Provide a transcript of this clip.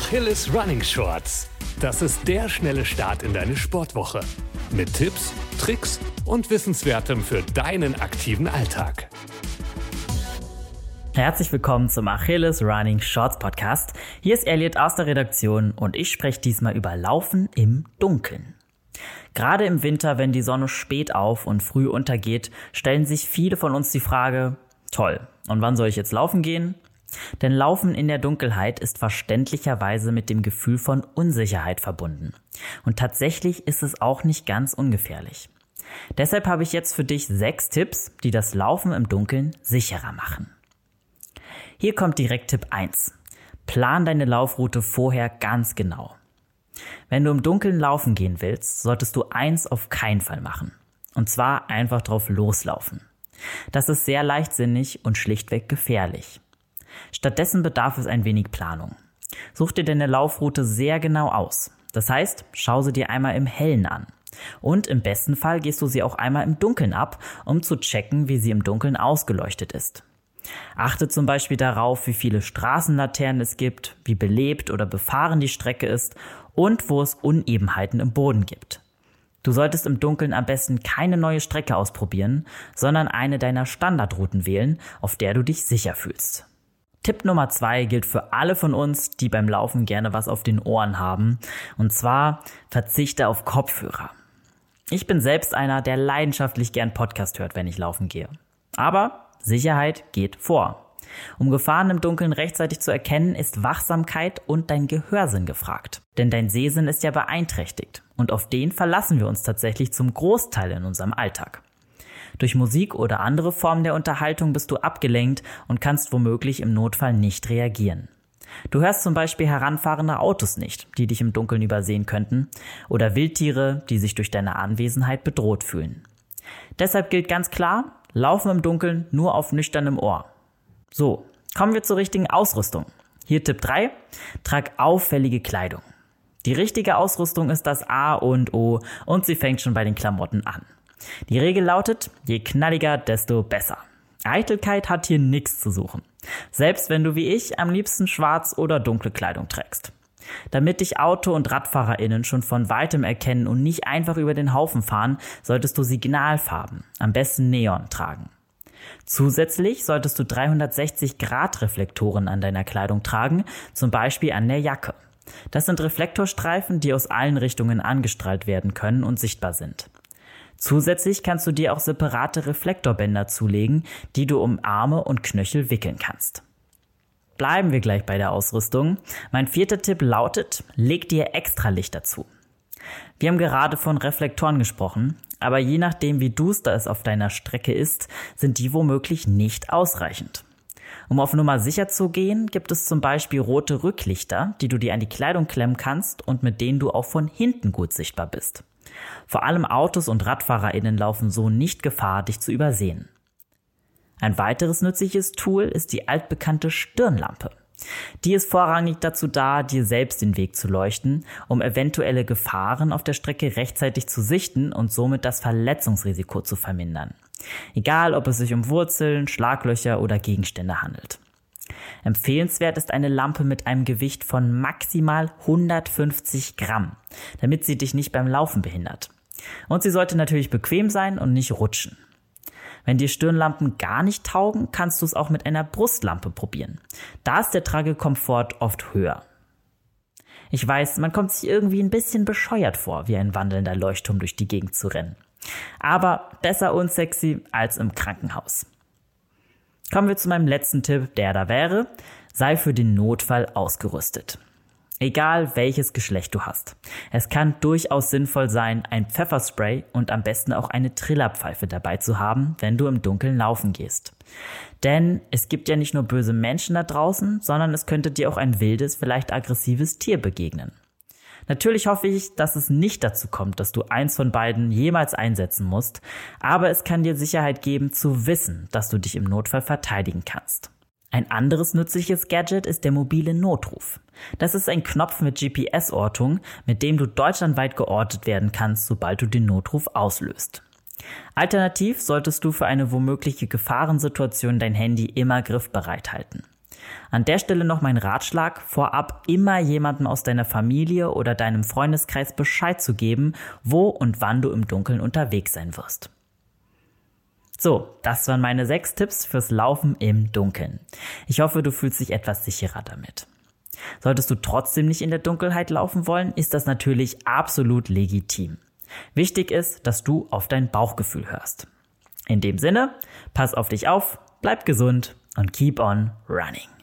Achilles Running Shorts. Das ist der schnelle Start in deine Sportwoche. Mit Tipps, Tricks und Wissenswertem für deinen aktiven Alltag. Herzlich willkommen zum Achilles Running Shorts Podcast. Hier ist Elliot aus der Redaktion und ich spreche diesmal über Laufen im Dunkeln. Gerade im Winter, wenn die Sonne spät auf und früh untergeht, stellen sich viele von uns die Frage, toll, und wann soll ich jetzt laufen gehen? Denn Laufen in der Dunkelheit ist verständlicherweise mit dem Gefühl von Unsicherheit verbunden. Und tatsächlich ist es auch nicht ganz ungefährlich. Deshalb habe ich jetzt für dich sechs Tipps, die das Laufen im Dunkeln sicherer machen. Hier kommt direkt Tipp 1. Plan deine Laufroute vorher ganz genau. Wenn du im Dunkeln laufen gehen willst, solltest du eins auf keinen Fall machen. Und zwar einfach drauf loslaufen. Das ist sehr leichtsinnig und schlichtweg gefährlich. Stattdessen bedarf es ein wenig Planung. Such dir deine Laufroute sehr genau aus. Das heißt, schau sie dir einmal im Hellen an. Und im besten Fall gehst du sie auch einmal im Dunkeln ab, um zu checken, wie sie im Dunkeln ausgeleuchtet ist. Achte zum Beispiel darauf, wie viele Straßenlaternen es gibt, wie belebt oder befahren die Strecke ist und wo es Unebenheiten im Boden gibt. Du solltest im Dunkeln am besten keine neue Strecke ausprobieren, sondern eine deiner Standardrouten wählen, auf der du dich sicher fühlst. Tipp Nummer zwei gilt für alle von uns, die beim Laufen gerne was auf den Ohren haben. Und zwar verzichte auf Kopfhörer. Ich bin selbst einer, der leidenschaftlich gern Podcast hört, wenn ich laufen gehe. Aber Sicherheit geht vor. Um Gefahren im Dunkeln rechtzeitig zu erkennen, ist Wachsamkeit und dein Gehörsinn gefragt. Denn dein Sehsinn ist ja beeinträchtigt. Und auf den verlassen wir uns tatsächlich zum Großteil in unserem Alltag. Durch Musik oder andere Formen der Unterhaltung bist du abgelenkt und kannst womöglich im Notfall nicht reagieren. Du hörst zum Beispiel heranfahrende Autos nicht, die dich im Dunkeln übersehen könnten, oder Wildtiere, die sich durch deine Anwesenheit bedroht fühlen. Deshalb gilt ganz klar, laufen im Dunkeln nur auf nüchternem Ohr. So, kommen wir zur richtigen Ausrüstung. Hier Tipp 3, trag auffällige Kleidung. Die richtige Ausrüstung ist das A und O und sie fängt schon bei den Klamotten an. Die Regel lautet, je knalliger, desto besser. Eitelkeit hat hier nichts zu suchen. Selbst wenn du wie ich am liebsten schwarz oder dunkle Kleidung trägst. Damit dich Auto- und RadfahrerInnen schon von weitem erkennen und nicht einfach über den Haufen fahren, solltest du Signalfarben, am besten Neon, tragen. Zusätzlich solltest du 360 Grad Reflektoren an deiner Kleidung tragen, zum Beispiel an der Jacke. Das sind Reflektorstreifen, die aus allen Richtungen angestrahlt werden können und sichtbar sind. Zusätzlich kannst du dir auch separate Reflektorbänder zulegen, die du um Arme und Knöchel wickeln kannst. Bleiben wir gleich bei der Ausrüstung. Mein vierter Tipp lautet, leg dir extra Licht dazu. Wir haben gerade von Reflektoren gesprochen, aber je nachdem wie duster es auf deiner Strecke ist, sind die womöglich nicht ausreichend. Um auf Nummer sicher zu gehen, gibt es zum Beispiel rote Rücklichter, die du dir an die Kleidung klemmen kannst und mit denen du auch von hinten gut sichtbar bist. Vor allem Autos und RadfahrerInnen laufen so nicht Gefahr, dich zu übersehen. Ein weiteres nützliches Tool ist die altbekannte Stirnlampe. Die ist vorrangig dazu da, dir selbst den Weg zu leuchten, um eventuelle Gefahren auf der Strecke rechtzeitig zu sichten und somit das Verletzungsrisiko zu vermindern. Egal, ob es sich um Wurzeln, Schlaglöcher oder Gegenstände handelt. Empfehlenswert ist eine Lampe mit einem Gewicht von maximal 150 Gramm, damit sie dich nicht beim Laufen behindert. Und sie sollte natürlich bequem sein und nicht rutschen. Wenn dir Stirnlampen gar nicht taugen, kannst du es auch mit einer Brustlampe probieren. Da ist der Tragekomfort oft höher. Ich weiß, man kommt sich irgendwie ein bisschen bescheuert vor, wie ein wandelnder Leuchtturm durch die Gegend zu rennen. Aber besser unsexy als im Krankenhaus. Kommen wir zu meinem letzten Tipp, der da wäre, sei für den Notfall ausgerüstet. Egal welches Geschlecht du hast. Es kann durchaus sinnvoll sein, ein Pfefferspray und am besten auch eine Trillerpfeife dabei zu haben, wenn du im Dunkeln laufen gehst. Denn es gibt ja nicht nur böse Menschen da draußen, sondern es könnte dir auch ein wildes, vielleicht aggressives Tier begegnen. Natürlich hoffe ich, dass es nicht dazu kommt, dass du eins von beiden jemals einsetzen musst, aber es kann dir Sicherheit geben zu wissen, dass du dich im Notfall verteidigen kannst. Ein anderes nützliches Gadget ist der mobile Notruf. Das ist ein Knopf mit GPS-Ortung, mit dem du deutschlandweit geortet werden kannst, sobald du den Notruf auslöst. Alternativ solltest du für eine womögliche Gefahrensituation dein Handy immer griffbereit halten. An der Stelle noch mein Ratschlag, vorab immer jemandem aus deiner Familie oder deinem Freundeskreis Bescheid zu geben, wo und wann du im Dunkeln unterwegs sein wirst. So, das waren meine sechs Tipps fürs Laufen im Dunkeln. Ich hoffe, du fühlst dich etwas sicherer damit. Solltest du trotzdem nicht in der Dunkelheit laufen wollen, ist das natürlich absolut legitim. Wichtig ist, dass du auf dein Bauchgefühl hörst. In dem Sinne, pass auf dich auf, bleib gesund und keep on running.